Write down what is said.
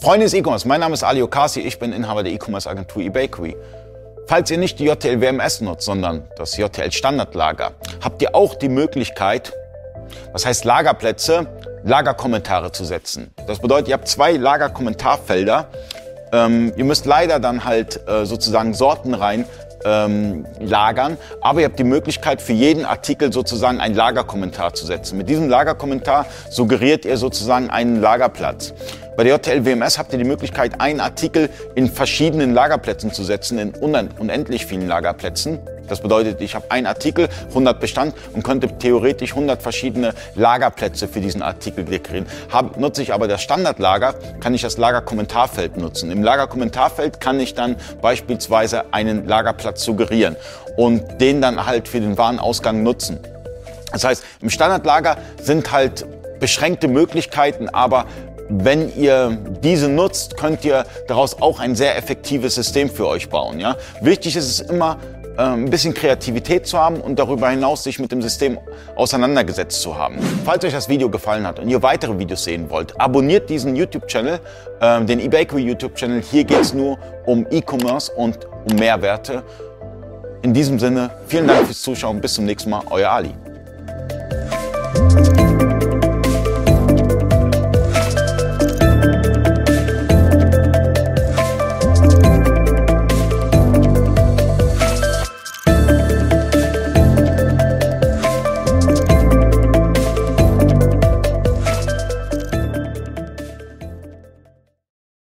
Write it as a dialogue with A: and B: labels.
A: Freunde des E-Commerce, mein Name ist Ali Okasi, ich bin Inhaber der E-Commerce-Agentur eBakery. Falls ihr nicht die JTL WMS nutzt, sondern das JTL Standardlager, habt ihr auch die Möglichkeit, was heißt Lagerplätze, Lagerkommentare zu setzen. Das bedeutet, ihr habt zwei Lagerkommentarfelder. Ähm, ihr müsst leider dann halt äh, sozusagen Sorten rein ähm, lagern, aber ihr habt die Möglichkeit für jeden Artikel sozusagen einen Lagerkommentar zu setzen. Mit diesem Lagerkommentar suggeriert ihr sozusagen einen Lagerplatz. Bei der JTL WMS habt ihr die Möglichkeit, einen Artikel in verschiedenen Lagerplätzen zu setzen, in unendlich vielen Lagerplätzen. Das bedeutet, ich habe einen Artikel, 100 Bestand und könnte theoretisch 100 verschiedene Lagerplätze für diesen Artikel deklarieren. Hab, nutze ich aber das Standardlager, kann ich das Lagerkommentarfeld nutzen. Im Lagerkommentarfeld kann ich dann beispielsweise einen Lagerplatz suggerieren und den dann halt für den Warenausgang nutzen. Das heißt, im Standardlager sind halt beschränkte Möglichkeiten, aber wenn ihr diese nutzt, könnt ihr daraus auch ein sehr effektives System für euch bauen. Ja? Wichtig ist es immer, äh, ein bisschen Kreativität zu haben und darüber hinaus sich mit dem System auseinandergesetzt zu haben. Falls euch das Video gefallen hat und ihr weitere Videos sehen wollt, abonniert diesen YouTube-Channel, äh, den eBakery YouTube-Channel. Hier geht es nur um E-Commerce und um Mehrwerte. In diesem Sinne, vielen Dank fürs Zuschauen. Bis zum nächsten Mal. Euer Ali.